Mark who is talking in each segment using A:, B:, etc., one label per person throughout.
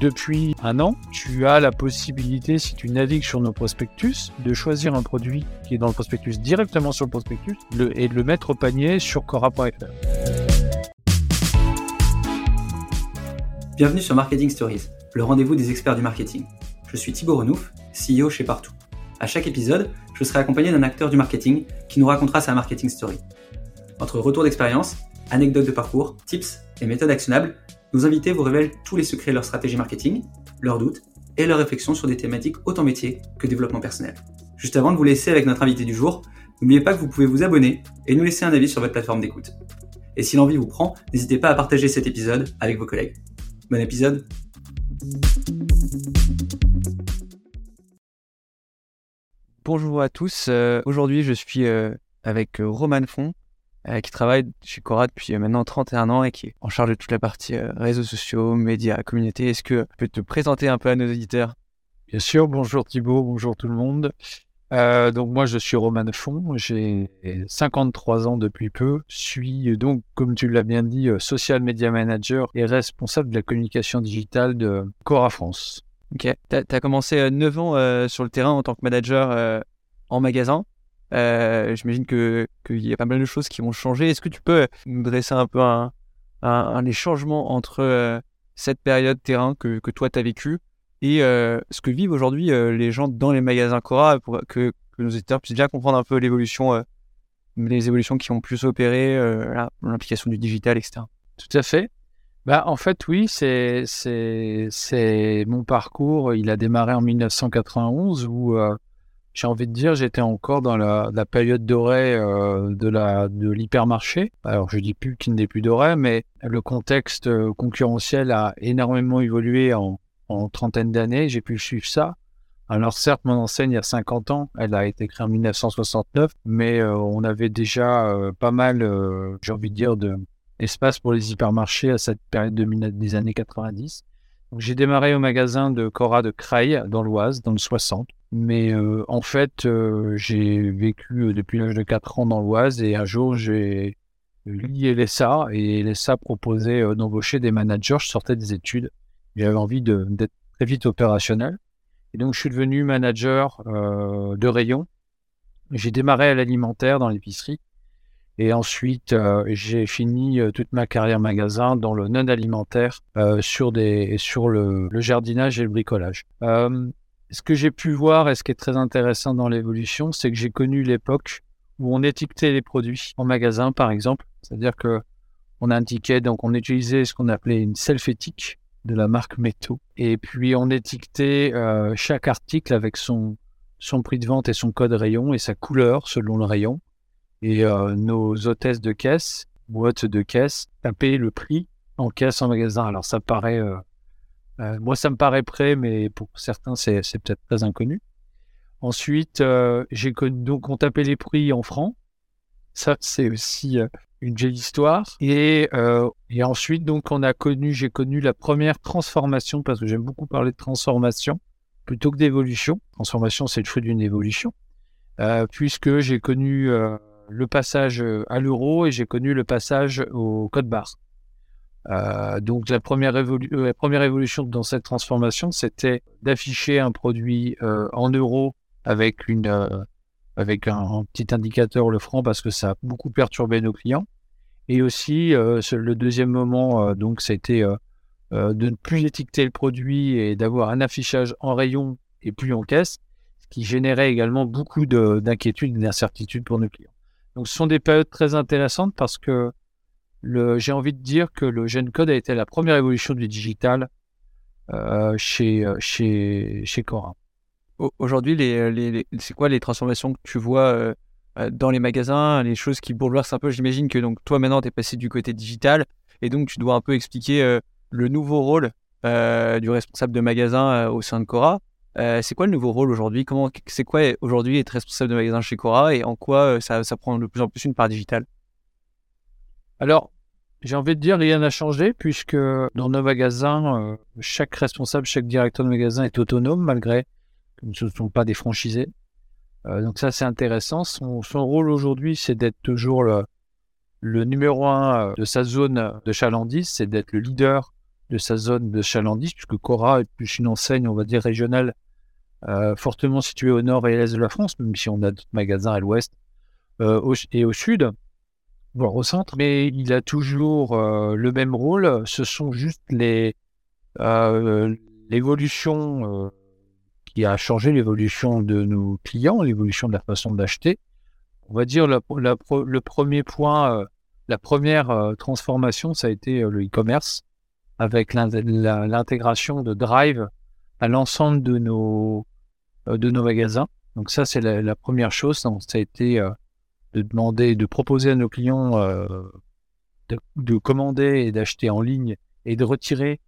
A: Depuis un an, tu as la possibilité, si tu navigues sur nos prospectus, de choisir un produit qui est dans le prospectus directement sur le prospectus et de le mettre au panier sur Cora.fr.
B: Bienvenue sur Marketing Stories, le rendez-vous des experts du marketing. Je suis Thibaut Renouf, CEO chez Partout. À chaque épisode, je serai accompagné d'un acteur du marketing qui nous racontera sa marketing story. Entre retours d'expérience, anecdotes de parcours, tips et méthodes actionnables, nos invités vous révèlent tous les secrets de leur stratégie marketing, leurs doutes et leurs réflexions sur des thématiques autant métier que développement personnel. Juste avant de vous laisser avec notre invité du jour, n'oubliez pas que vous pouvez vous abonner et nous laisser un avis sur votre plateforme d'écoute. Et si l'envie vous prend, n'hésitez pas à partager cet épisode avec vos collègues. Bon épisode
C: Bonjour à tous, euh, aujourd'hui je suis euh, avec euh, Roman Font, qui travaille chez Cora depuis euh, maintenant 31 ans et qui est en charge de toute la partie euh, réseaux sociaux, médias, communauté. Est-ce que tu peux te présenter un peu à nos auditeurs?
A: Bien sûr, bonjour Thibaut, bonjour tout le monde. Euh, donc moi je suis Roman Font, j'ai 53 ans depuis peu, suis donc comme tu l'as bien dit social media manager et responsable de la communication digitale de Cora France.
C: Ok, tu as, commencé 9 ans sur le terrain en tant que manager en magasin. Euh, J'imagine qu'il y a pas mal de choses qui vont changer. Est-ce que tu peux nous dresser un peu un, un, les changements entre euh, cette période terrain que, que toi tu as vécu et euh, ce que vivent aujourd'hui euh, les gens dans les magasins Cora pour que, nos éditeurs puissent bien comprendre un peu l'évolution, les évolutions qui ont plus opéré, l'implication du digital, etc.
A: Tout à fait. Bah, en fait, oui, c'est mon parcours. Il a démarré en 1991 où j'ai envie de dire, j'étais encore dans la, période dorée euh, de de l'hypermarché. Alors je dis plus qu'il n'est plus doré, mais le contexte euh, concurrentiel a énormément évolué en, en trentaine d'années. J'ai pu suivre ça. Alors certes, mon enseigne il y a 50 ans, elle a été créée en 1969, mais euh, on avait déjà pas mal, j'ai envie de dire, de espace pour les hypermarchés à cette période de, des années 90. J'ai démarré au magasin de Cora de Creil, dans l'Oise, dans le 60. Mais euh, en fait, euh, j'ai vécu euh, depuis l'âge de 4 ans dans l'Oise et un jour, j'ai lié l'ESA et l'ESA proposait d'embaucher des managers. Je sortais des études. J'avais envie d'être très vite opérationnel. Et donc, je suis devenu manager de rayon. J'ai démarré à l'alimentaire dans l'épicerie. Et ensuite, euh, j'ai fini euh, toute ma carrière magasin dans le non alimentaire euh, sur, des, sur le, jardinage et le bricolage. ce que j'ai pu voir et ce qui est très intéressant dans l'évolution, c'est que j'ai connu l'époque où on étiquetait les produits en magasin, par exemple. C'est-à-dire que on indiquait, donc on utilisait ce qu'on appelait une self-éthique de la marque Metto. Et puis on étiquetait chaque article avec son, son prix de vente et son code rayon et sa couleur selon le rayon et euh, nos hôtesses de caisse, boîtes de caisse, tapaient le prix en caisse en magasin. Alors ça paraît, euh, euh, moi ça me paraît prêt, mais pour certains c'est peut-être très inconnu. Ensuite, j'ai donc on tapait les prix en francs. Ça c'est aussi une jolie histoire. Et, et ensuite donc on a connu, j'ai connu la première transformation parce que j'aime beaucoup parler de transformation plutôt que d'évolution. Transformation c'est le fruit d'une évolution. puisque j'ai connu le passage à l'euro et j'ai connu le passage au code barre. Euh, donc la première, la première évolution dans cette transformation, c'était d'afficher un produit euh, en euros avec une euh, avec un, petit indicateur le franc parce que ça a beaucoup perturbé nos clients. Et aussi le deuxième moment, donc c'était de ne plus étiqueter le produit et d'avoir un affichage en rayon et plus en caisse, ce qui générait également beaucoup d'inquiétudes et d'incertitudes pour nos clients. Donc, ce sont des périodes très intéressantes parce que j'ai envie de dire que le Gen Code a été la première évolution du digital euh, chez, chez, chez Cora.
C: Aujourd'hui, c'est quoi les transformations que tu vois euh, dans les magasins, les choses qui bouleversent un peu? J'imagine que donc toi maintenant, tu es passé du côté digital et donc tu dois un peu expliquer euh, le nouveau rôle euh, du responsable de magasin au sein de Cora. Euh, c'est quoi le nouveau rôle aujourd'hui? Comment c'est quoi aujourd'hui être responsable de magasin chez Cora et en quoi euh, ça, prend de plus en plus une part digitale?
A: Alors, j'ai envie de dire rien n'a changé puisque dans nos magasins, euh, chaque responsable, chaque directeur de magasin est autonome malgré que ce ne sont pas des franchisés. Donc ça c'est intéressant. Son, rôle aujourd'hui, c'est d'être toujours le, le numéro un de sa zone de chalandise, c'est d'être le leader de sa zone de chalandise, puisque Cora est plus une enseigne, on va dire, régionale, euh, fortement située au nord et à l'est de la France, même si on a d'autres magasins à l'ouest euh, et au sud, voire au centre. Mais il a toujours euh, le même rôle. Ce sont juste les l'évolution qui a changé l'évolution de nos clients, l'évolution de la façon d'acheter. On va dire le premier point, la première transformation, ça a été le e-commerce avec l'intégration de Drive à l'ensemble de nos, euh, de nos magasins. Donc ça, c'est la, première chose. Ça a été euh, de demander, de proposer à nos clients euh, de, commander et d'acheter en ligne et de retirer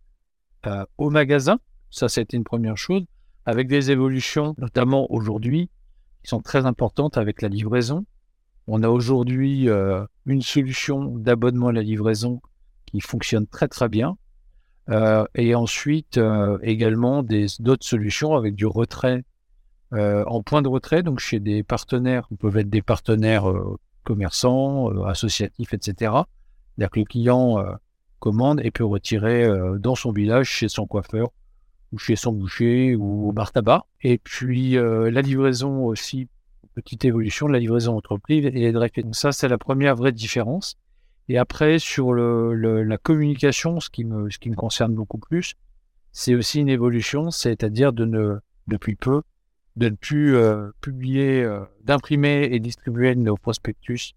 A: au magasin. Ça, c'était une première chose. Avec des évolutions, notamment aujourd'hui, qui sont très importantes avec la livraison. On a aujourd'hui une solution d'abonnement à la livraison qui fonctionne très très bien. Euh, et ensuite, euh, également d'autres solutions avec du retrait euh, en point de retrait, donc chez des partenaires, qui peuvent être des partenaires commerçants, associatifs, etc. C'est-à-dire que le client commande et peut retirer dans son village, chez son coiffeur, ou chez son boucher, ou au bar tabac. Et puis la livraison aussi, petite évolution de la livraison entreprise et les Donc ça, c'est la première vraie différence. Et après, sur le, la communication, ce qui, me, ce qui me concerne beaucoup plus, c'est aussi une évolution, c'est-à-dire de ne, depuis peu, de ne plus euh, publier, euh, d'imprimer et distribuer nos prospectus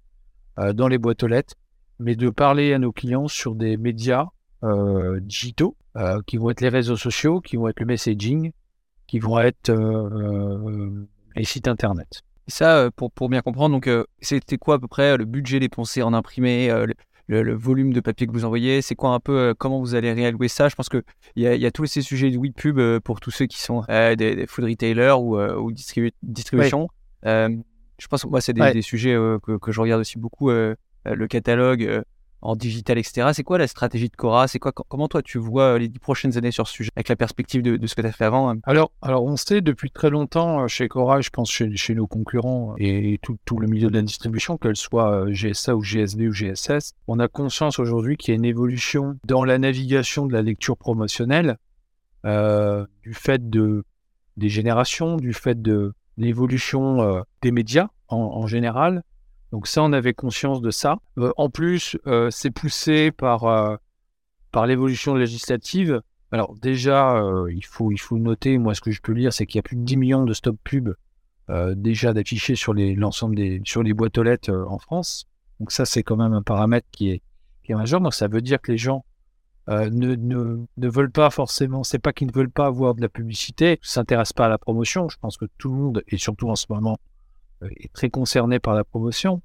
A: euh, dans les boîtes aux lettres, mais de parler à nos clients sur des médias digitaux, qui vont être les réseaux sociaux, qui vont être le messaging, qui vont être les sites internet.
C: Et ça, euh, pour, pour bien comprendre, donc euh, c'était quoi à peu près le budget dépensé en imprimé, euh, le, volume de papier que vous envoyez? C'est quoi un peu comment vous allez réallouer ça? Je pense qu'il y, a, y a tous ces sujets de web pub pour tous ceux qui sont des, food retailers ou, ou distribution. je pense que moi, c'est des, des, sujets que, que, je regarde aussi beaucoup. le catalogue, en digital, etc. C'est quoi la stratégie de Cora? C'est quoi Comment toi tu vois euh, les dix prochaines années sur ce sujet avec la perspective de, ce que tu as fait avant hein?
A: Alors, alors, on sait depuis très longtemps euh, chez Cora, je pense chez, nos concurrents et tout, le milieu de la distribution, qu'elle soit euh, GSA ou GSB ou GSS, on a conscience aujourd'hui qu'il y a une évolution dans la navigation de la lecture promotionnelle du fait de des générations, du fait de l'évolution des médias en général, donc ça, on avait conscience de ça. Euh, en plus, euh, c'est poussé par, euh, par l'évolution législative. Alors déjà, il, faut, il faut noter, moi ce que je peux lire, c'est qu'il y a plus de 10 millions de stop pubs déjà d'afficher sur l'ensemble des sur les boîtes aux lettres en France. Donc ça, c'est quand même un paramètre qui est, qui est majeur. Donc ça veut dire que les gens ne, ne, ne, veulent pas forcément, c'est pas qu'ils ne veulent pas avoir de la publicité, s'intéressent pas à la promotion. Je pense que tout le monde, et surtout en ce moment, est très concerné par la promotion,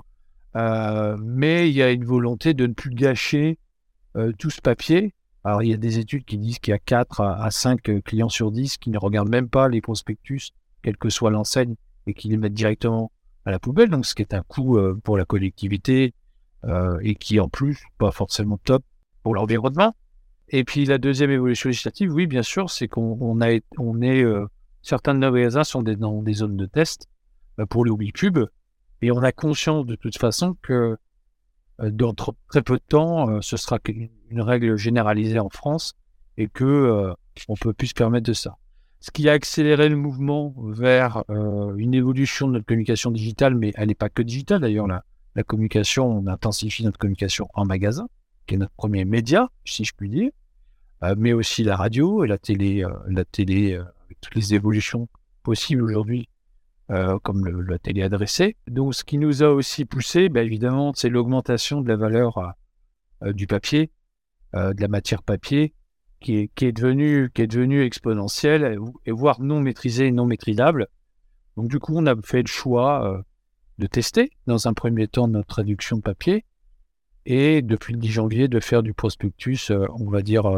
A: euh, mais il y a une volonté de ne plus gâcher euh, tout ce papier. Alors, il y a des études qui disent qu'il y a 4 à 5 clients sur 10 qui ne regardent même pas les prospectus, quelle que soit l'enseigne, et qui les mettent directement à la poubelle, donc ce qui est un coût pour la collectivité et qui en plus pas forcément top pour l'environnement. Et puis la deuxième évolution législative, oui, bien sûr, c'est qu'on a, on est certains de nos magasins sont dans des zones de test bah, pour le WePub. Et on a conscience de toute façon que euh, dans très peu de temps, euh, ce sera une règle généralisée en France et que euh, on peut plus se permettre de ça. Ce qui a accéléré le mouvement vers une évolution de notre communication digitale, mais elle n'est pas que digitale d'ailleurs. La communication, on intensifie notre communication en magasin, qui est notre premier média, si je puis dire, mais aussi la radio et la télé, la télé avec toutes les évolutions possibles aujourd'hui euh, comme le, la télé adressée. Donc, ce qui nous a aussi poussé, ben, évidemment, c'est l'augmentation de la valeur euh, euh, du papier, de la matière papier, qui est, qui est devenue devenu exponentielle et, voire non maîtrisée, non maîtrisable. Donc, du coup, on a fait le choix de tester dans un premier temps notre traduction de papier et depuis le 10 janvier de faire du prospectus, on va dire,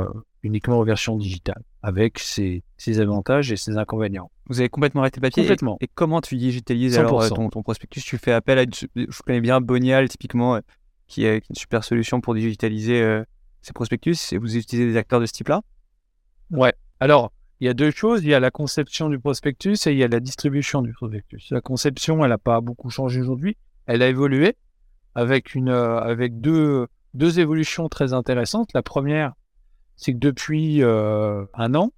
A: uniquement en version digitale, avec ses, avantages et ses inconvénients.
C: Vous avez complètement arrêté le papier
A: Complètement.
C: Et, comment tu digitalises alors euh, ton, prospectus? Tu fais appel à, je connais bien Bonial typiquement, euh, qui, est, une super solution pour digitaliser euh, ces prospectus. Et vous utilisez des acteurs de ce type-là?
A: Ouais. Alors, il y a deux choses. Il y a la conception du prospectus et il y a la distribution du prospectus. La conception, elle n'a pas beaucoup changé aujourd'hui. Elle a évolué avec, une, avec deux, deux évolutions très intéressantes. La première, c'est que depuis euh, un an,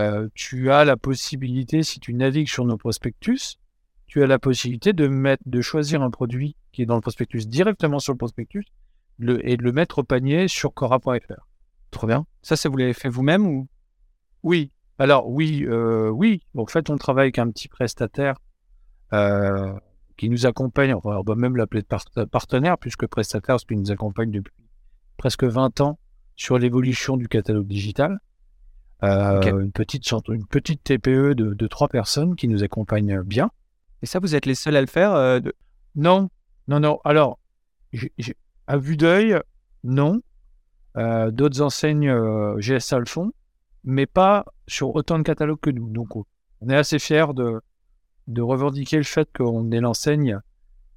A: euh, tu as la possibilité, si tu navigues sur nos prospectus, tu as la possibilité de mettre, de choisir un produit qui est dans le prospectus directement sur le prospectus et de le mettre au panier sur Cora.fr.
C: Trop bien. Ça, ça vous l'avez fait vous-même ou?
A: Oui. Alors oui, euh, oui. En fait, on travaille avec un petit prestataire euh, qui nous accompagne. On va même l'appeler partenaire puisque prestataire, parce qu'il nous accompagne depuis presque 20 ans sur l'évolution du catalogue digital. Euh, une, petite, une petite TPE de, trois personnes qui nous accompagne bien.
C: Et ça, vous êtes les seuls à le faire euh,
A: Non, non, non. Alors, à vue d'œil, non. Euh, d'autres enseignes GSA le font, mais pas sur autant de catalogues que nous. Donc, on est assez fiers de, de revendiquer le fait qu'on est l'enseigne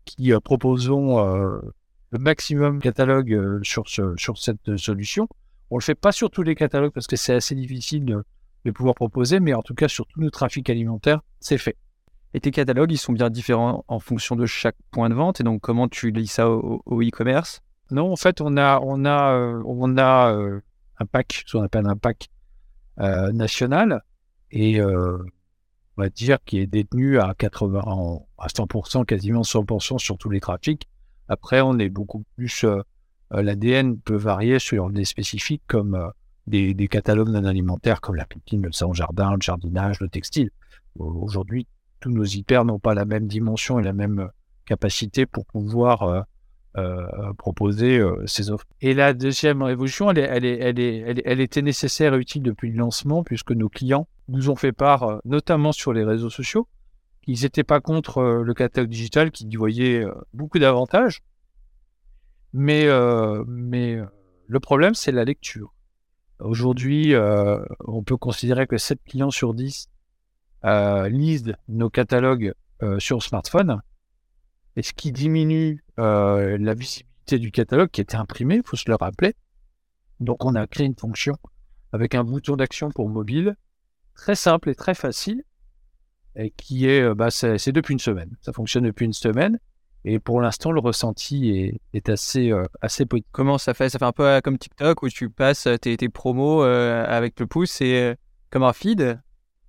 A: qui proposons le maximum de catalogues sur, sur cette solution. On le fait pas sur tous les catalogues parce que c'est assez difficile de, pouvoir proposer, mais en tout cas sur tous nos trafics alimentaires, c'est fait.
C: Et tes catalogues, ils sont bien différents en fonction de chaque point de vente? Et donc, comment tu lis ça au, e-commerce?
A: Non, en fait, on a, on a, euh, on a euh, un pack, ce qu'on appelle un pack euh, national, et on va dire qui est détenu à 80, à 100%, quasiment 100% sur tous les trafics. Après, on est beaucoup plus l'ADN peut varier sur des spécifiques comme euh, des, catalogues non alimentaires comme la piscine, le salon jardin, le jardinage, le textile. Aujourd'hui, tous nos hyper n'ont pas la même dimension et la même euh, capacité pour pouvoir proposer ces offres. Et la deuxième révolution, elle, elle, était nécessaire et utile depuis le lancement puisque nos clients nous ont fait part, notamment sur les réseaux sociaux, qu'ils n'étaient pas contre le catalogue digital, qu'ils y voyaient beaucoup d'avantages. Mais, euh, euh, le problème, c'est la lecture. Aujourd'hui, euh, on peut considérer que 7 clients sur 10 lisent nos catalogues sur smartphone, et ce qui diminue la visibilité du catalogue qui était imprimé, il faut se le rappeler. Donc on a créé une fonction avec un bouton d'action pour mobile, très simple et très facile, et qui est, bah, c'est depuis une semaine. Ça fonctionne depuis une semaine. Et pour l'instant, le ressenti est, assez, euh, assez positif.
C: Comment ça fait? Ça fait un peu comme TikTok où tu passes tes, tes promos euh, avec le pouce et euh, comme un feed?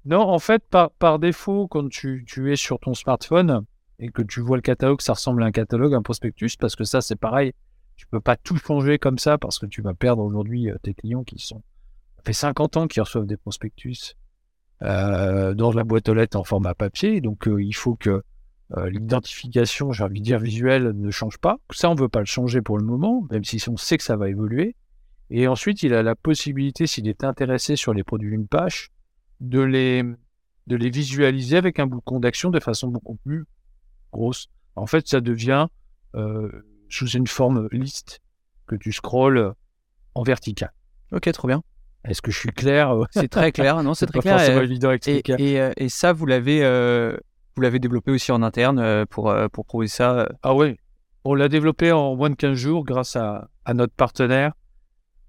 A: Non, en fait, par, par défaut, quand tu, tu, es sur ton smartphone et que tu vois le catalogue, ça ressemble à un catalogue, un prospectus, parce que ça, c'est pareil. Tu peux pas tout changer comme ça parce que tu vas perdre aujourd'hui tes clients qui sont. Ça fait 50 ans qu'ils reçoivent des prospectus dans la boîte aux lettres en format papier. Donc, il faut que euh, l'identification, j'ai envie de dire visuelle, ne change pas. Ça, on ne veut pas le changer pour le moment, même si on sait que ça va évoluer. Et ensuite, il a la possibilité, s'il est intéressé sur les produits d'une page, de les, de les visualiser avec un bouton d'action de façon beaucoup plus grosse. En fait, ça devient euh, sous une forme liste que tu scrolles en vertical.
C: Ok, trop bien.
A: Est-ce que je suis clair?
C: C'est très clair, non C'est très clair. évident à expliquer. Et, et, et, ça, vous l'avez vous l'avez développé aussi en interne euh, pour, euh, pour prouver ça euh?
A: Ah oui, on l'a développé en moins de 15 jours grâce à, à notre partenaire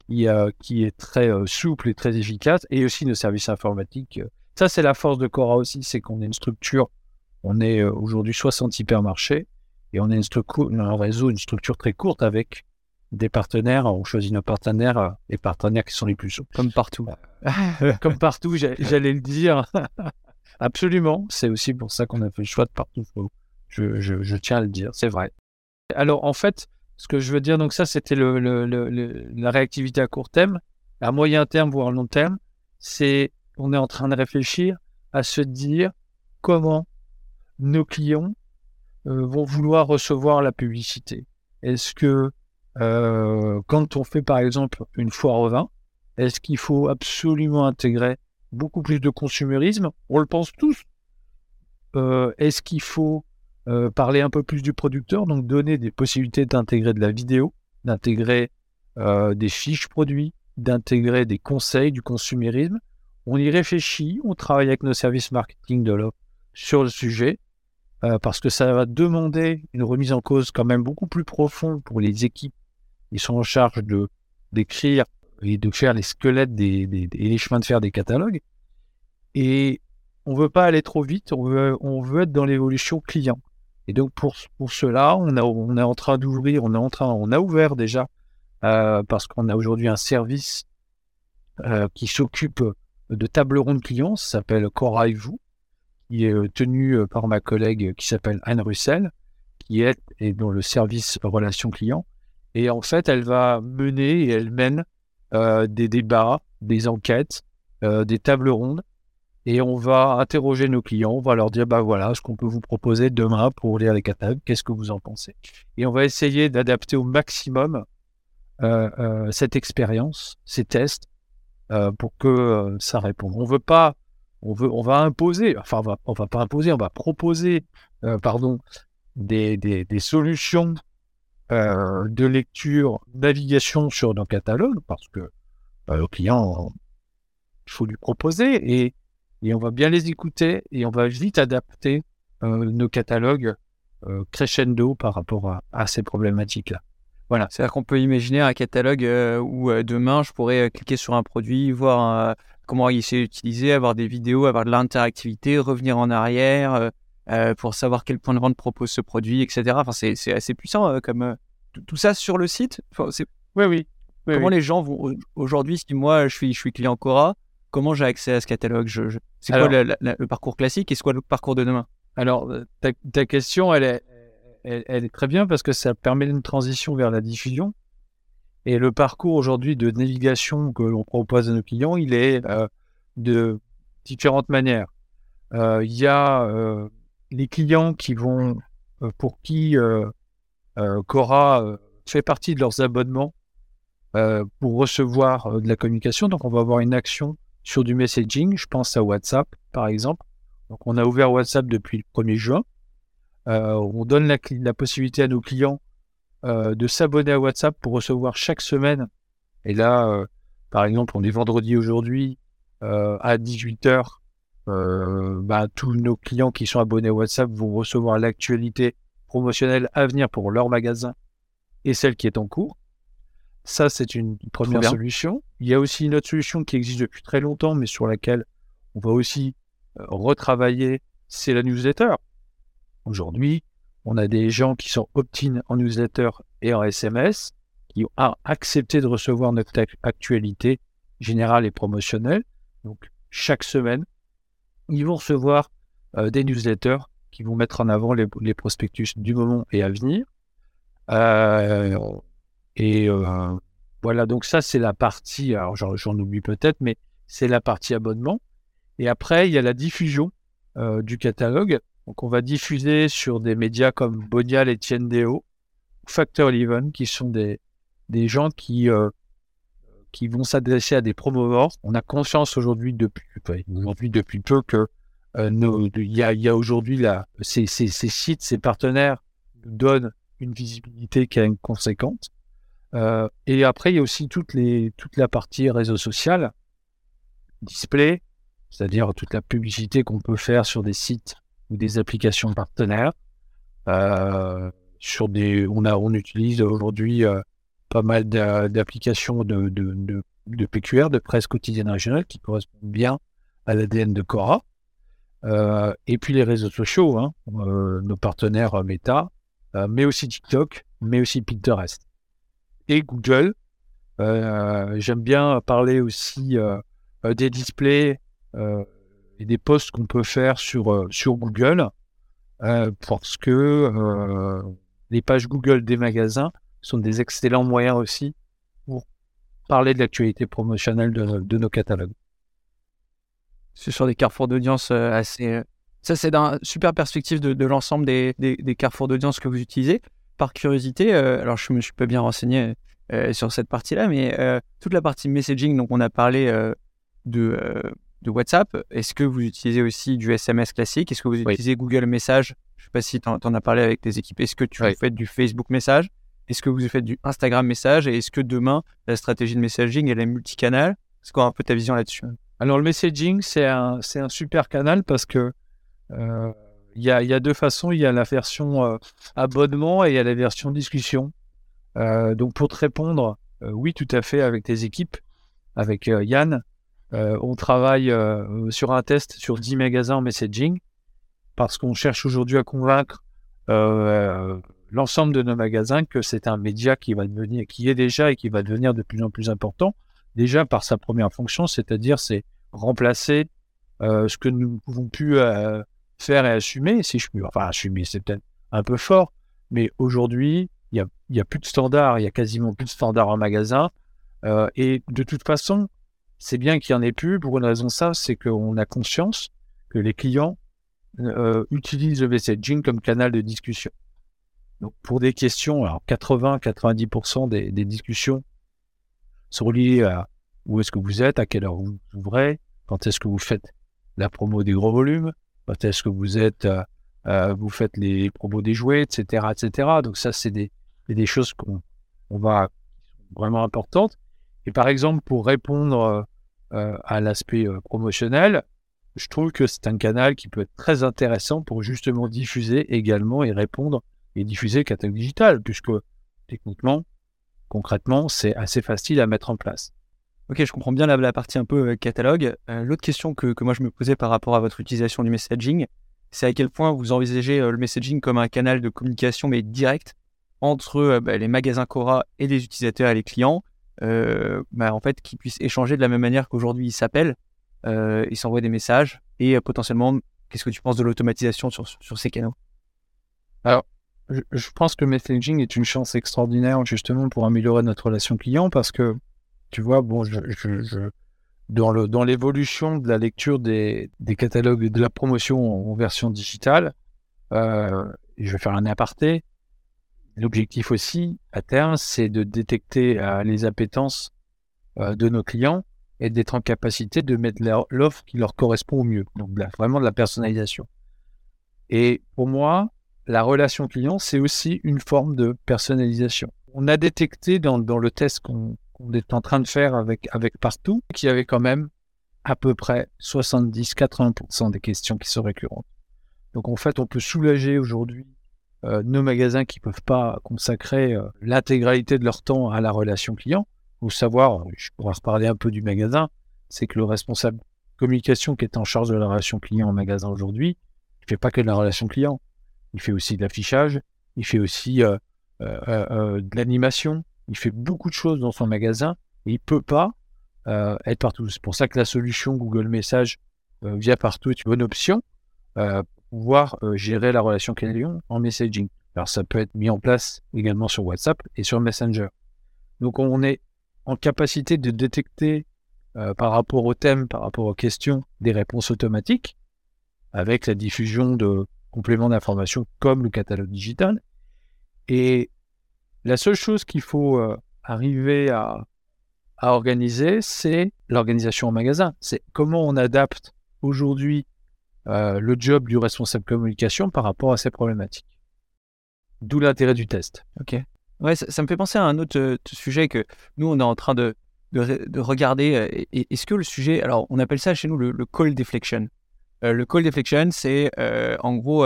A: qui, qui est très souple et très efficace et aussi nos services informatiques. Ça, c'est la force de Cora aussi, c'est qu'on est une structure, on est aujourd'hui 60 hypermarchés et on est une un réseau, une structure très courte avec des partenaires. On choisit nos partenaires, les partenaires qui sont les plus souples.
C: Comme partout.
A: Comme partout, j'allais le dire. Absolument. C'est aussi pour ça qu'on a fait le choix de partout. Je, tiens à le dire, c'est vrai. Alors, en fait, ce que je veux dire, donc ça, c'était la réactivité à court terme. À moyen terme, voire long terme, c'est on est en train de réfléchir à se dire comment nos clients euh, vont vouloir recevoir la publicité. Est-ce que euh, quand on fait par exemple une foire au vin, est-ce qu'il faut absolument intégrer beaucoup plus de consumérisme, on le pense tous. Euh, est-ce qu'il faut euh, parler un peu plus du producteur, donc donner des possibilités d'intégrer de la vidéo, d'intégrer euh, des fiches produits, d'intégrer des conseils du consumérisme? On y réfléchit, on travaille avec nos services marketing de l'offre sur le sujet, parce que ça va demander une remise en cause quand même beaucoup plus profonde pour les équipes qui sont en charge d'écrire et de faire les squelettes des, des, et les chemins de fer des catalogues. Et on veut pas aller trop vite, on veut, on veut être dans l'évolution client. Et donc pour, pour cela, on, a, on est en train d'ouvrir, on est en train, on a ouvert déjà euh, parce qu'on a aujourd'hui un service qui s'occupe de table ronde clients, ça s'appelle Cora et vous, qui est tenu par ma collègue qui s'appelle Anne Russell, qui est, est dans le service relations clients. Et en fait, elle va mener et elle mène des débats, des enquêtes, des tables rondes. Et on va interroger nos clients, on va leur dire bah voilà ce qu'on peut vous proposer demain pour lire les catalogues, qu'est-ce que vous en pensez? Et on va essayer d'adapter au maximum euh, euh, cette expérience, ces tests, euh, pour que ça réponde. On veut pas, on veut, va imposer, enfin on va, va pas imposer, on va proposer, des solutions de lecture, navigation sur nos catalogues, parce que le client, il faut lui proposer et et on va bien les écouter et on va vite adapter euh, nos catalogues euh, crescendo par rapport à, ces problématiques-là.
C: Voilà. C'est-à-dire qu'on peut imaginer un catalogue euh, où demain je pourrais cliquer sur un produit, voir comment il s'est utilisé, avoir des vidéos, avoir de l'interactivité, revenir en arrière pour savoir quel point de vente propose ce produit, etc. Enfin, c'est assez puissant comme tout ça sur le site.
A: oui, oui. oui
C: comment les gens vont aujourd'hui, si moi je suis, je suis client Cora, comment j'ai accès à ce catalogue? C'est quoi le, parcours classique et c'est quoi le parcours de demain?
A: Alors, euh, ta, question, elle est, elle, est très bien parce que ça permet une transition vers la diffusion. Et le parcours aujourd'hui de navigation que l'on propose à nos clients, il est euh, de différentes manières. Euh, il y a les clients qui vont, pour qui Cora fait partie de leurs abonnements pour recevoir de la communication. Donc, on va avoir une action sur du messaging. Je pense à WhatsApp, par exemple. Donc, on a ouvert WhatsApp depuis le 1er juin. Euh, on donne la, possibilité à nos clients euh, de s'abonner à WhatsApp pour recevoir chaque semaine. Et là, euh, par exemple, on est vendredi aujourd'hui à 18h. Bah, tous nos clients qui sont abonnés à WhatsApp vont recevoir l'actualité promotionnelle à venir pour leur magasin et celle qui est en cours. Ça, c'est une première solution. Il y a aussi une autre solution qui existe depuis très longtemps, mais sur laquelle on va aussi euh, retravailler, c'est la newsletter. Aujourd'hui, on a des gens qui sont opt-in en newsletter et en SMS, qui ont accepté de recevoir notre actualité générale et promotionnelle. Donc, chaque semaine, ils vont recevoir euh, des newsletters qui vont mettre en avant les, prospectus du moment et à venir. Euh, et euh, voilà, donc ça, c'est la partie, alors j'en oublie peut-être, mais c'est la partie abonnement. Et après, il y a la diffusion du catalogue. Donc, on va diffuser sur des médias comme Bonial et Tiendeo, Factor Eleven, qui sont des, des gens qui, qui vont s'adresser à des promoteurs. On a conscience aujourd'hui depuis, aujourd'hui depuis peu que il y a, aujourd'hui ces, ces, sites, ces partenaires donnent une visibilité qui est conséquente. Euh, et après, il y a aussi toute la partie réseau social, display, c'est-à-dire toute la publicité qu'on peut faire sur des sites ou des applications partenaires. Euh, sur des, on, a, on utilise aujourd'hui euh, pas mal d'applications de, de, de, PQR, de presse quotidienne régionale, qui correspondent bien à l'ADN de Cora. et puis les réseaux sociaux, hein, nos partenaires Meta, mais aussi TikTok, mais aussi Pinterest et Google. Euh, j'aime bien parler aussi euh, euh, des displays et des posts qu'on peut faire sur, sur Google parce que les pages Google des magasins sont des excellents moyens aussi pour parler de l'actualité promotionnelle de, nos catalogues.
C: C'est sur des carrefours d'audience assez. Ça, c'est d'une super perspective de, l'ensemble des, des, carrefours d'audience que vous utilisez par curiosité, euh, alors je me suis pas bien renseigné euh, sur cette partie-là, mais euh, toute la partie messaging, donc on a parlé de, de WhatsApp. Est-ce que vous utilisez aussi du SMS classique? Est-ce que vous utilisez Google Message? Je ne sais pas si tu en, as parlé avec tes équipes. Est-ce que tu fais du Facebook Message? Est-ce que vous faites du Instagram Message Et est-ce que demain, la stratégie de messaging, elle est multicanal? C'est quoi un peu ta vision là-dessus?
A: Alors le messaging, c'est un, un super canal parce que il y a, deux façons. Il y a la version euh, abonnement et il y a la version discussion. Euh, donc pour te répondre, euh, oui, tout à fait, avec tes équipes, avec Yann, on travaille sur un test sur 10 magasins en messaging parce qu'on cherche aujourd'hui à convaincre l'ensemble de nos magasins que c'est un média qui va devenir, qui est déjà et qui va devenir de plus en plus important déjà par sa première fonction, c'est-à-dire c'est remplacer euh, ce que nous ne pouvons plus euh, faire et assumer, si je puis, enfin assumer, c'est peut-être un peu fort, mais aujourd'hui, il n'y a, plus de standards, il y a quasiment plus de standards en magasin, euh, et de toute façon, c'est bien qu'il n'y en ait plus, pour une raison ça, c'est qu'on a conscience que les clients utilisent le messaging comme canal de discussion. Donc pour des questions, alors 80-90% des, discussions sont liées à où est-ce que vous êtes, à quelle heure vous ouvrez, quand est-ce que vous faites la promo des gros volumes, quand est-ce que vous êtes, euh, euh, vous faites les promos des jouets, etc., etc. Donc ça, c'est des, choses qu'on on va vraiment importantes. Et par exemple, pour répondre euh, à l'aspect promotionnel, je trouve que c'est un canal qui peut être très intéressant pour justement diffuser également et répondre et diffuser le catalogue digital, puisque techniquement, concrètement, c'est assez facile à mettre en place.
C: Ok, je comprends bien la, partie un peu euh, catalogue. Euh, l'autre question que, que, moi je me posais par rapport à votre utilisation du messaging, c'est à quel point vous envisagez euh, le messaging comme un canal de communication mais direct entre bah, les magasins Cora et les utilisateurs et les clients, bah, en fait, qui puissent échanger de la même manière qu'aujourd'hui ils s'appellent, ils s'envoient des messages et potentiellement, qu'est-ce que tu penses de l'automatisation sur, sur, ces canaux?
A: Alors, je, pense que le messaging est une chance extraordinaire justement pour améliorer notre relation client parce que tu vois, bon, je, je, dans, le, dans l'évolution de la lecture des, des catalogues de la promotion en, version digitale, euh, je vais faire un aparté. L'objectif aussi, à terme, c'est de détecter euh, les appétences euh, de nos clients et d'être en capacité de mettre l'offre qui leur correspond au mieux. Donc vraiment de la personnalisation. Et pour moi, la relation client, c'est aussi une forme de personnalisation. On a détecté dans, dans le test qu'on est en train de faire avec, avec partout, qu'il y avait quand même à peu près 70-80% des questions qui sont récurrentes. Donc en fait, on peut soulager aujourd'hui euh, nos magasins qui ne peuvent pas consacrer euh, l'intégralité de leur temps à la relation client. Ou savoir, je pourrais reparler un peu du magasin, c'est que le responsable communication qui est en charge de la relation client en magasin aujourd'hui, il fait pas que de la relation client. Il fait aussi de l'affichage, il fait aussi euh, de l'animation, il fait beaucoup de choses dans son magasin et il peut pas euh, être partout. C'est pour ça que la solution Google Message euh, via partout est une bonne option euh, pour pouvoir gérer la relation client en messaging. Alors ça peut être mis en place également sur WhatsApp et sur Messenger. Donc on est en capacité de détecter par rapport au thème, par rapport aux questions, des réponses automatiques avec la diffusion de compléments d'information comme le catalogue digital. Et la seule chose qu'il faut euh, arriver à, organiser, c'est l'organisation en magasin. C'est comment on adapte aujourd'hui euh, le job du responsable communication par rapport à ces problématiques. D'où l'intérêt du test.
C: Ok. Ouais, ça, me fait penser à un autre euh, sujet que nous, on est en train de, de, regarder. Est-ce que le sujet, alors on appelle ça chez nous le, call deflection? Le call deflection, c'est en gros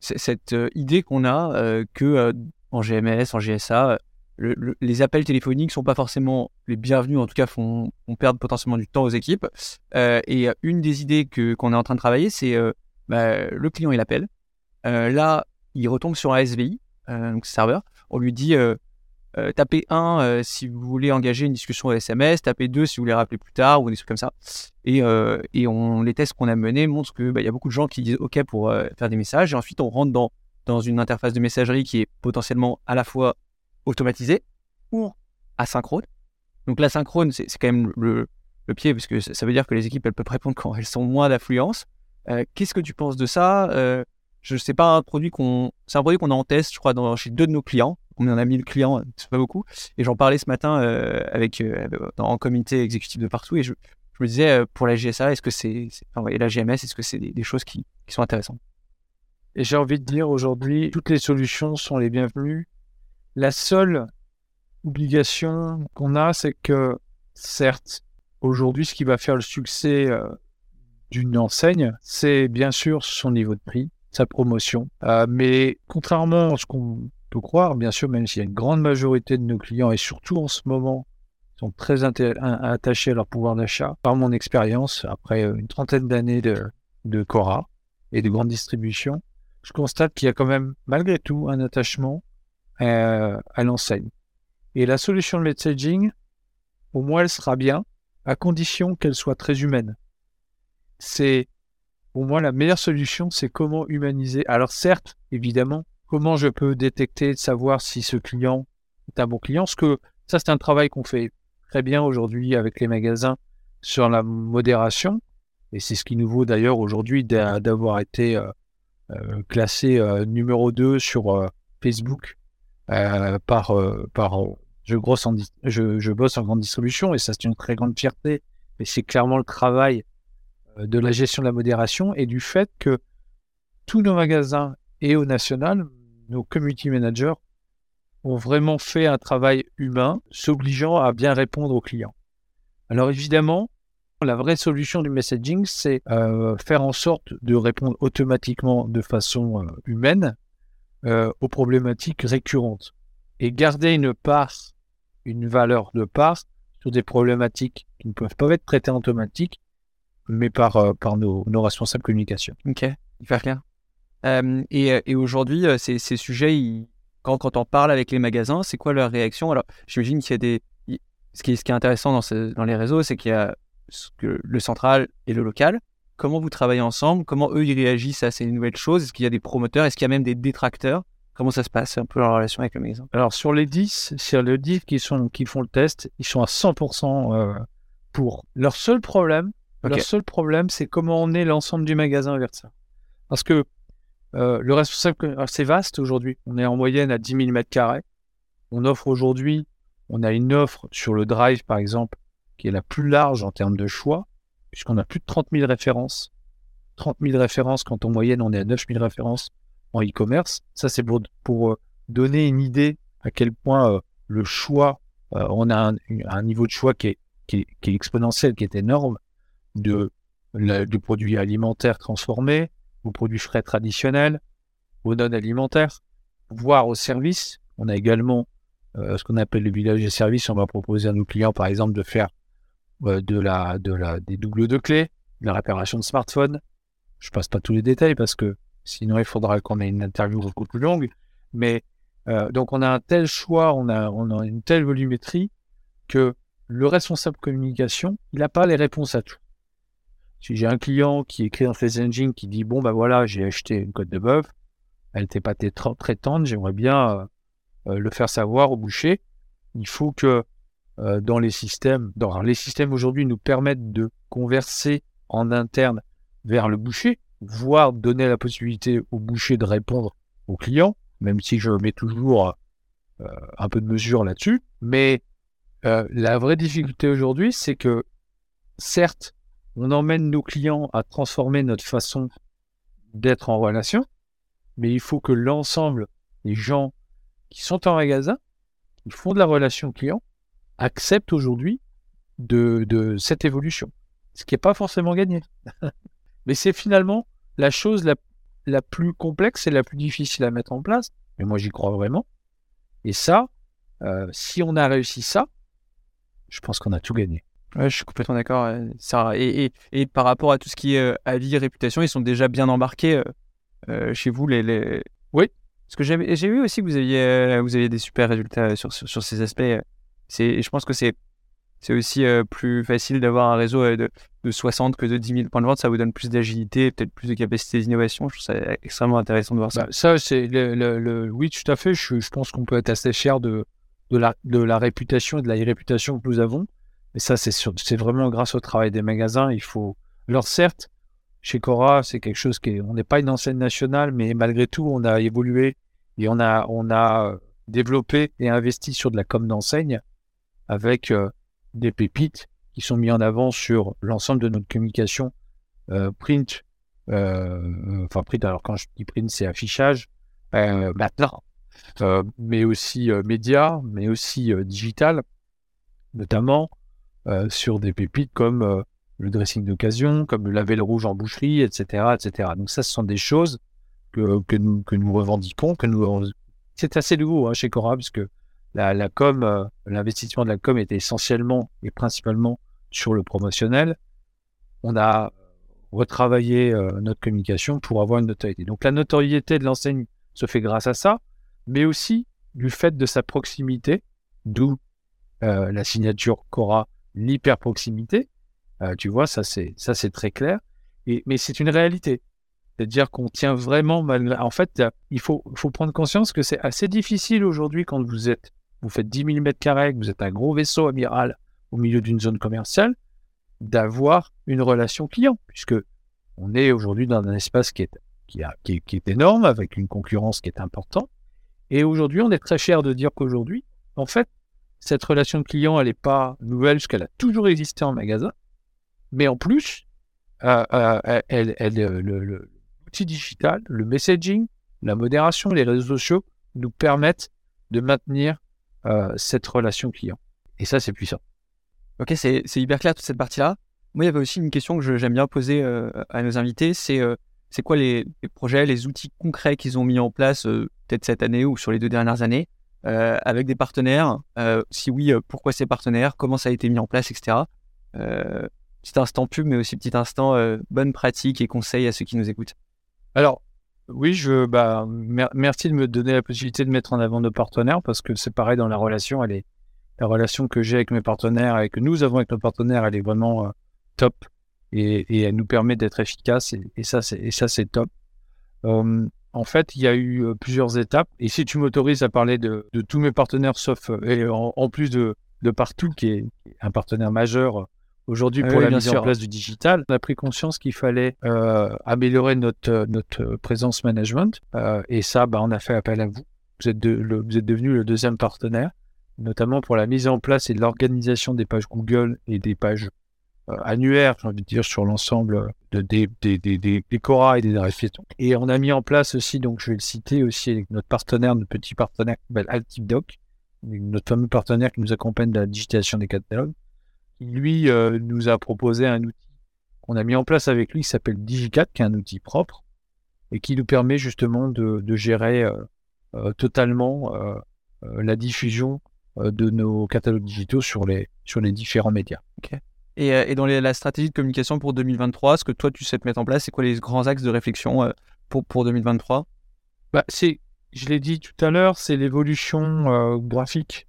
C: cette idée qu'on a que en GMS, en GSA, les appels téléphoniques sont pas forcément les bienvenus, en tout cas font, on perd potentiellement du temps aux équipes. Euh, et une des idées que qu'on est en train de travailler, c'est euh, bah, le client il appelle, euh, là il retombe sur un SVI, donc serveur, on lui dit tapez 1 si vous voulez engager une discussion SMS, tapez 2 si vous voulez rappeler plus tard ou des trucs comme ça. Et, et on, les tests qu'on a menés montrent qu'il bah, y a beaucoup de gens qui disent OK pour faire des messages et ensuite on rentre dans dans une interface de messagerie qui est potentiellement à la fois automatisée ou asynchrone. Donc l'asynchrone, c'est quand même le, pied, parce que ça veut dire que les équipes, elles peuvent répondre quand elles sont moins d'affluence. Euh, qu'est-ce que tu penses de ça? Euh, Je sais pas un produit qu'on, c'est un produit qu'on a en test, je crois, dans, chez deux de nos clients. On en a 1000 clients, c'est pas beaucoup. Et j'en parlais ce matin euh, avec en comité exécutif de partout, et je, me disais pour la GSA, est-ce que c'est, enfin, la GMS, est-ce que c'est des, choses qui sont intéressantes?
A: Et j'ai envie de dire aujourd'hui, toutes les solutions sont les bienvenues. La seule obligation qu'on a, c'est que, certes, aujourd'hui, ce qui va faire le succès euh, d'une enseigne, c'est bien sûr son niveau de prix, sa promotion. Euh, mais contrairement à ce qu'on croire, bien sûr, même a une grande majorité de nos clients, et surtout en ce moment, sont très attachés à leur pouvoir d'achat, par mon expérience, après une trentaine d'années de, de Cora et de grande distribution, je constate qu'il y a quand même, malgré tout, un attachement euh, à l'enseigne. Et la solution de messaging, au moins elle sera bien, à condition qu'elle soit très humaine. C'est, pour moi, la meilleure solution, c'est comment humaniser. Alors certes, évidemment, comment je peux détecter, savoir si ce client est un bon client, ce que ça, c'est un travail qu'on fait très bien aujourd'hui avec les magasins sur la modération. Et c'est ce qui nous vaut d'ailleurs aujourd'hui d'avoir été euh, euh, classé euh, numéro 2 sur Facebook par, je, bosse en grande distribution et ça c'est une très grande fierté. Mais c'est clairement le travail de la gestion de la modération et du fait que tous nos magasins et au national, nos community managers ont vraiment fait un travail humain, s'obligeant à bien répondre aux clients. Alors évidemment, la vraie solution du messaging, c'est euh, faire en sorte de répondre automatiquement de façon euh, humaine euh, aux problématiques récurrentes et garder une part, une valeur de part sur des problématiques qui ne peuvent pas être traitées en mais par, par nos, nos responsables communication.
C: Ok, hyper clair. Et, et aujourd'hui, ces, ces, sujets, ils, quand, quand on parle avec les magasins, c'est quoi leur réaction? Alors, j'imagine qu'il y a des. Ce qui, est, ce qui est intéressant dans, dans les réseaux, c'est qu'il y a le central et le local. Comment vous travaillez ensemble? Comment eux, ils réagissent à ces nouvelles choses? Est-ce qu'il y a des promoteurs? Est-ce qu'il y a même des détracteurs? Comment ça se passe un peu la relation avec le magasin?
A: Alors, sur les 10, sur les 10 qui, sont, qui font le test, ils sont à 100% euh, pour. Leur seul problème, leur seul problème, c'est comment on est l'ensemble du magasin vers ça. Parce que euh, le responsable, c'est vaste aujourd'hui. On est en moyenne à 10 000 mètres carrés. On offre aujourd'hui, on a une offre sur le drive, par exemple, qui est la plus large en termes de choix, puisqu'on a plus de 30 000 références. 30 000 références quand en moyenne on est à 9 000 références en e-commerce. Ça, c'est pour, pour euh, donner une idée à quel point euh, le choix, on a un, niveau de choix qui est, qui est, exponentiel, qui est énorme, de, de produits alimentaires transformés, aux produits frais traditionnels, aux non alimentaires, voire aux services. On a également euh, ce qu'on appelle le village des services. On va proposer à nos clients, par exemple, de faire euh, de la, de la, des doubles de clés, de la réparation de smartphone. Je passe pas tous les détails parce que sinon il faudra qu'on ait une interview beaucoup plus longue. Mais euh, donc on a un tel choix, on a, on a une telle volumétrie que le responsable communication, il n'a pas les réponses à tout. Si j'ai un client qui écrit un face engine qui dit bon ben voilà j'ai acheté une côte de bœuf, elle n'était pas très, tendre, j'aimerais bien euh, euh, le faire savoir au boucher. Il faut que euh, dans les systèmes, dans les systèmes aujourd'hui nous permettent de converser en interne vers le boucher, voire donner la possibilité au boucher de répondre au client, même si je mets toujours un peu de mesure là-dessus. Mais la vraie difficulté aujourd'hui, c'est que certes, on emmène nos clients à transformer notre façon d'être en relation, mais il faut que l'ensemble des gens qui sont en magasin, qui font de la relation client, acceptent aujourd'hui de, cette évolution. Ce qui n'est pas forcément gagné. mais c'est finalement la chose la, plus complexe et la plus difficile à mettre en place. Mais moi, j'y crois vraiment. Et ça, euh, si on a réussi ça, je pense qu'on a tout gagné.
C: Ouais, je suis complètement d'accord. Ça, et, et, et, par rapport à tout ce qui est euh, avis, réputation, ils sont déjà bien embarqués euh, euh, chez vous. Les, les...
A: Oui.
C: Parce que j'ai vu aussi que vous aviez, vous aviez des super résultats sur, sur, ces aspects. Et je pense que c'est aussi plus facile d'avoir un réseau de, de, 60 que de 10 000 points de vente. Ça vous donne plus d'agilité, peut-être plus de capacité d'innovation. Je trouve ça extrêmement intéressant de voir ça.
A: Bah, ça, c'est le, le, oui, tout à fait. Je, je pense qu'on peut être assez fier de, de, la, de la réputation et de la réputation que nous avons. Mais ça, c'est vraiment grâce au travail des magasins. Il faut. Alors certes, chez Cora, c'est quelque chose qui est. On n'est pas une enseigne nationale, mais malgré tout, on a évolué et on a, on a développé et investi sur de la com d'enseigne avec euh, des pépites qui sont mis en avant sur l'ensemble de notre communication euh, print. Euh, enfin, print, alors quand je dis print, c'est affichage maintenant, mais aussi média, mais aussi digital, notamment. Euh, sur des pépites comme euh, le dressing d'occasion, comme le lavel rouge en boucherie, etc., etc. Donc ça, ce sont des choses que, que, nous, que revendiquons, que nous c'est assez nouveau hein, chez Cora, puisque la, la com, euh, l'investissement de la com était essentiellement et principalement sur le promotionnel. On a retravaillé notre communication pour avoir une notoriété. Donc la notoriété de l'enseigne se fait grâce à ça, mais aussi du fait de sa proximité, d'où la signature Cora, l'hyper proximité. tu vois, ça c'est ça c'est très clair. Et, mais c'est une réalité. C'est-à-dire qu'on tient vraiment mal. En fait, il faut, faut prendre conscience que c'est assez difficile aujourd'hui quand vous êtes, vous faites 10 000 mètres carrés, que vous êtes un gros vaisseau amiral au milieu d'une zone commerciale, d'avoir une relation client, puisque on est aujourd'hui dans un espace qui est, qui, qui, est énorme, avec une concurrence qui est importante. Et aujourd'hui, on est très cher de dire qu'aujourd'hui, en fait, cette relation client, elle n'est pas nouvelle, puisqu'elle a toujours existé en magasin. Mais en plus, euh, euh, le, l'outil digital, le messaging, la modération, les réseaux sociaux nous permettent de maintenir euh, cette relation client. Et ça, c'est puissant.
C: Ok, c'est hyper clair toute cette partie-là. Moi, il y avait aussi une question que j'aime bien poser euh, à nos invités, c'est euh, c'est quoi les, projets, les outils concrets qu'ils ont mis en place peut-être cette année ou sur les deux dernières années? Avec des partenaires Si oui, pourquoi ces partenaires? Comment ça a été mis en place, etc. petit instant pub, mais aussi petit instant bonne pratique et conseils à ceux qui nous écoutent.
A: Alors, oui, je, bah, merci de me donner la possibilité de mettre en avant nos partenaires parce que c'est pareil dans la relation. Elle est, la relation que j'ai avec mes partenaires et que nous avons avec nos partenaires, elle est vraiment euh, top et, elle nous permet d'être efficace et, et, ça, c'est, top. Euh, en fait, il y a eu euh, plusieurs étapes et si tu m'autorises à parler de, de, tous mes partenaires, sauf et en, plus de, de Partout, qui est un partenaire majeur Aujourd'hui, pour la mise en place du digital, on a pris conscience qu'il fallait euh, améliorer notre, euh, notre présence management. Euh, et ça, bah, on a fait appel à vous. Vous êtes, vous êtes devenu le deuxième partenaire, notamment pour la mise en place et l'organisation des pages Google et des pages annuaires, j'ai envie de dire, sur l'ensemble de, des, des, des, des, Cora et des réflexions. Et on a mis en place aussi, donc je vais le citer aussi avec notre partenaire, notre petit partenaire, AltiveDoc, notre fameux partenaire qui nous accompagne dans la digitalisation des catalogues lui euh, nous a proposé un outil qu'on a mis en place avec lui qui s'appelle Digicat, qui est un outil propre et qui nous permet justement de, gérer euh, euh, totalement la diffusion de nos catalogues digitaux sur les, sur les différents médias.
C: Et, dans la stratégie de communication pour 2023, ce que toi tu sais te mettre en place, c'est quoi les grands axes de réflexion pour, pour 2023
A: bah, Je l'ai dit tout à l'heure, c'est l'évolution graphique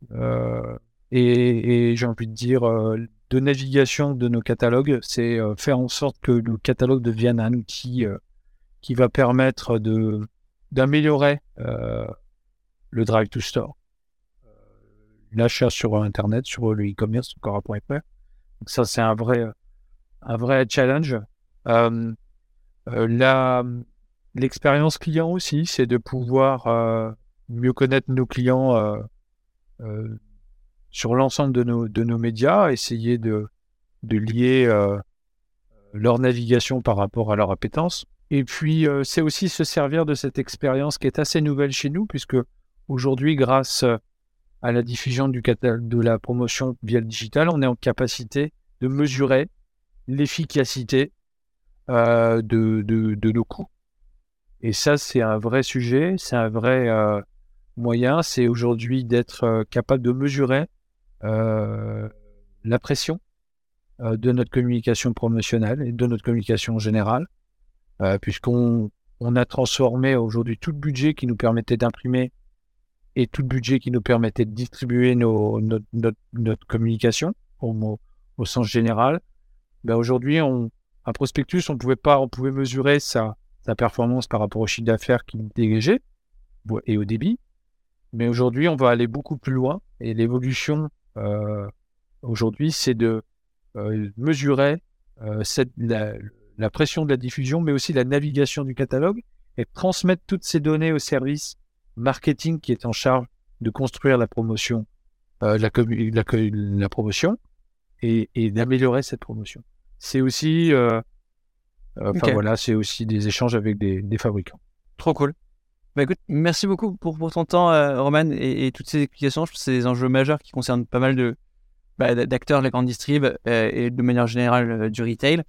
A: et, j'ai envie de dire de navigation de nos catalogues, c'est euh, faire en sorte que le catalogue devienne un outil euh, qui va permettre de d'améliorer euh, le drive to store, l'achat sur internet, sur le e-commerce, sur Cora.fr. Donc ça, c'est un vrai un vrai challenge. la l'expérience client aussi, c'est de pouvoir mieux connaître nos clients sur l'ensemble de nos, de nos médias, essayer de, de lier euh, leur navigation par rapport à leur appétence. Et puis, euh, c'est aussi se servir de cette expérience qui est assez nouvelle chez nous, puisque aujourd'hui, grâce à la diffusion de la promotion via le digital, on est en capacité de mesurer l'efficacité euh, de, nos coûts. Et ça, c'est un vrai sujet, c'est un vrai moyen, c'est aujourd'hui d'être capable de mesurer euh, la pression euh, de notre communication promotionnelle et de notre communication générale, euh, puisqu'on on a transformé aujourd'hui tout le budget qui nous permettait d'imprimer et tout budget qui nous permettait de distribuer notre, notre, communication au, au, sens général. Ben aujourd'hui, on, un prospectus, on pouvait pas, on pouvait mesurer sa, sa performance par rapport au chiffre d'affaires qu'il dégageait et au débit. Mais aujourd'hui, on va aller beaucoup plus loin et l'évolution euh, aujourd'hui, c'est de euh, mesurer euh, cette, la, la, pression de la diffusion, mais aussi la navigation du catalogue et transmettre toutes ces données au service marketing qui est en charge de construire la promotion, la, la, la, promotion et, et d'améliorer cette promotion. C'est aussi, enfin voilà, c'est aussi des échanges avec des, des fabricants.
C: Trop cool. Bah écoute, merci beaucoup pour, pour ton temps, euh, Roman, et, toutes ces explications. Je pense que c'est des enjeux majeurs qui concernent pas mal de bah, d'acteurs de la grande distrib euh, et de manière générale euh, du retail.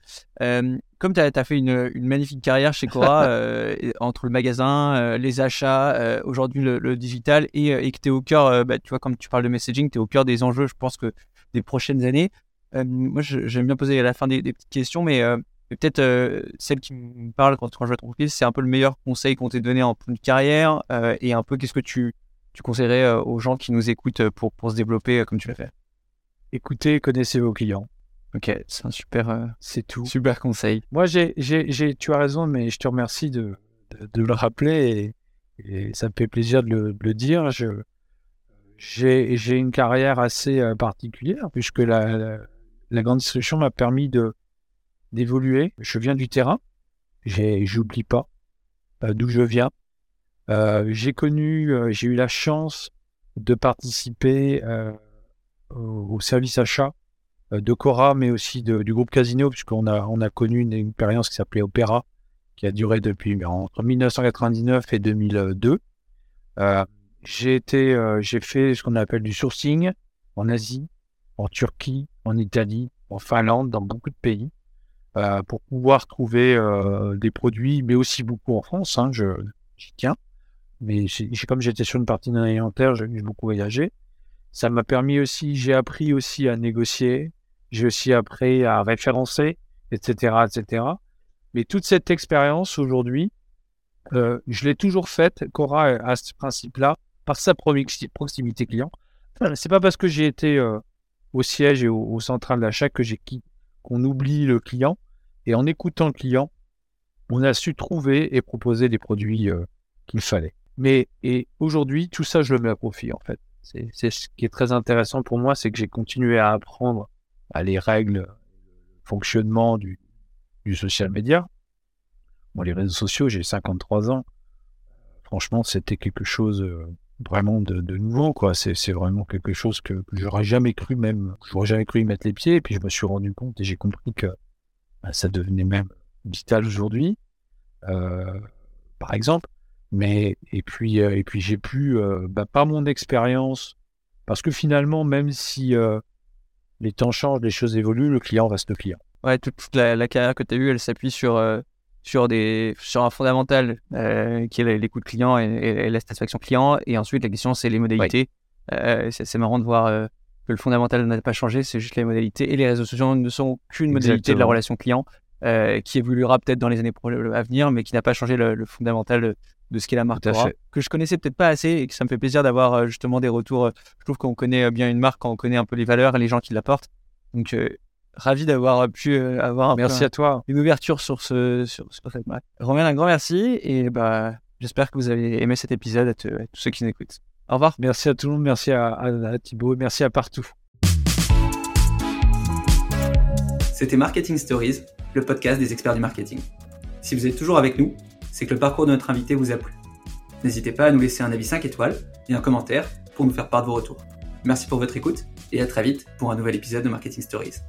C: Comme tu as, fait une, une, magnifique carrière chez Cora, entre le magasin, les achats, aujourd'hui le, digital, et, et que tu es au cœur, bah, tu vois, comme tu parles de messaging, tu es au cœur des enjeux, je pense que des prochaines années. moi, j'aime bien poser à la fin des, des petites questions, mais peut-être euh, celle qui me parle quand, quand je vais être entreprise, c'est un peu le meilleur conseil qu'on t'ait donné en point de carrière euh, et un peu qu'est-ce que tu, tu conseillerais euh, aux gens qui nous écoutent pour, pour se développer comme tu l'as fait?
A: Écoutez, connaissez vos clients.
C: Ok, c'est un super, euh,
A: c'est tout.
C: Super conseil.
A: Moi, j'ai, j'ai, tu as raison, mais je te remercie de, de, de le rappeler et, et, ça me fait plaisir de le, de le dire. Je, j'ai, j'ai une carrière assez euh, particulière puisque la, la, la grande distribution m'a permis de, d'évoluer. Je viens du terrain, j'ai, j'oublie pas euh, d'où je viens. Euh, j'ai connu, j'ai eu la chance de participer au, au service achat de Cora, mais aussi du groupe Casino, puisqu'on a, on a connu une, expérience qui s'appelait Opéra, qui a duré depuis entre 1999 et 2002. Euh, j'ai été, euh, j'ai fait ce qu'on appelle du sourcing en Asie, en Turquie, en Italie, en Finlande, dans beaucoup de pays, euh, pour pouvoir trouver euh, des produits, mais aussi beaucoup en France. Hein, je, j'y tiens. Mais comme j'étais sur une partie non alimentaire, j'ai beaucoup voyagé. Ça m'a permis aussi, j'ai appris aussi à négocier, j'ai aussi appris à référencer, etc., etc. Mais toute cette expérience aujourd'hui, euh, je l'ai toujours faite. Cora a ce principe-là par sa proximité client. C'est pas parce que j'ai été euh, au siège et au, au central d'achat que j'ai qu'on oublie le client. Et en écoutant le client, on a su trouver et proposer les produits euh, qu'il fallait. Mais et aujourd'hui, tout ça, je le mets à profit en fait. C'est ce qui est très intéressant pour moi, c'est que j'ai continué à apprendre à les règles, le fonctionnement du, social media. Bon, les réseaux sociaux, j'ai 53 ans. Franchement, c'était quelque chose euh, vraiment de, nouveau, quoi. C'est vraiment quelque chose que, que j'aurais jamais cru même, j'aurais jamais cru y mettre les pieds. Et puis je me suis rendu compte et j'ai compris que bah, ça devenait même vital aujourd'hui, euh, par exemple. Mais et puis euh, et puis j'ai pu euh, bah, par mon expérience parce que finalement même si euh, les temps changent, les choses évoluent, le client reste le client.
C: Ouais, toute, toute la, la, carrière que tu as eue, elle s'appuie sur euh, sur des sur un fondamental euh, qui est l'écoute client et, et, et, la satisfaction client et ensuite la question c'est les modalités. Ouais. c'est marrant de voir que le fondamental n'a pas changé, c'est juste les modalités et les réseaux sociaux ne sont qu'une modalité de la relation client. Qui évoluera peut-être dans les années à venir, mais qui n'a pas changé le, le fondamental de ce qu'est la marque que je connaissais peut-être pas assez et que ça me fait plaisir d'avoir euh, justement des retours. Je trouve qu'on connaît bien une marque quand on connaît un peu les valeurs et les gens qui la portent. Donc, euh, ravi d'avoir pu euh, avoir un
A: merci
C: peu,
A: à toi.
C: une ouverture sur, ce, sur, sur cette marque. Romain, un grand merci et bah, j'espère que vous avez aimé cet épisode à, te, à tous ceux qui nous écoutent. Au revoir.
A: Merci à tout le monde, merci à, à, à Thibaut, merci à partout.
B: C'était Marketing Stories, le podcast des experts du marketing. Si vous êtes toujours avec nous, c'est que le parcours de notre invité vous a plu. N'hésitez pas à nous laisser un avis 5 étoiles et un commentaire pour nous faire part de vos retours. Merci pour votre écoute et à très vite pour un nouvel épisode de Marketing Stories.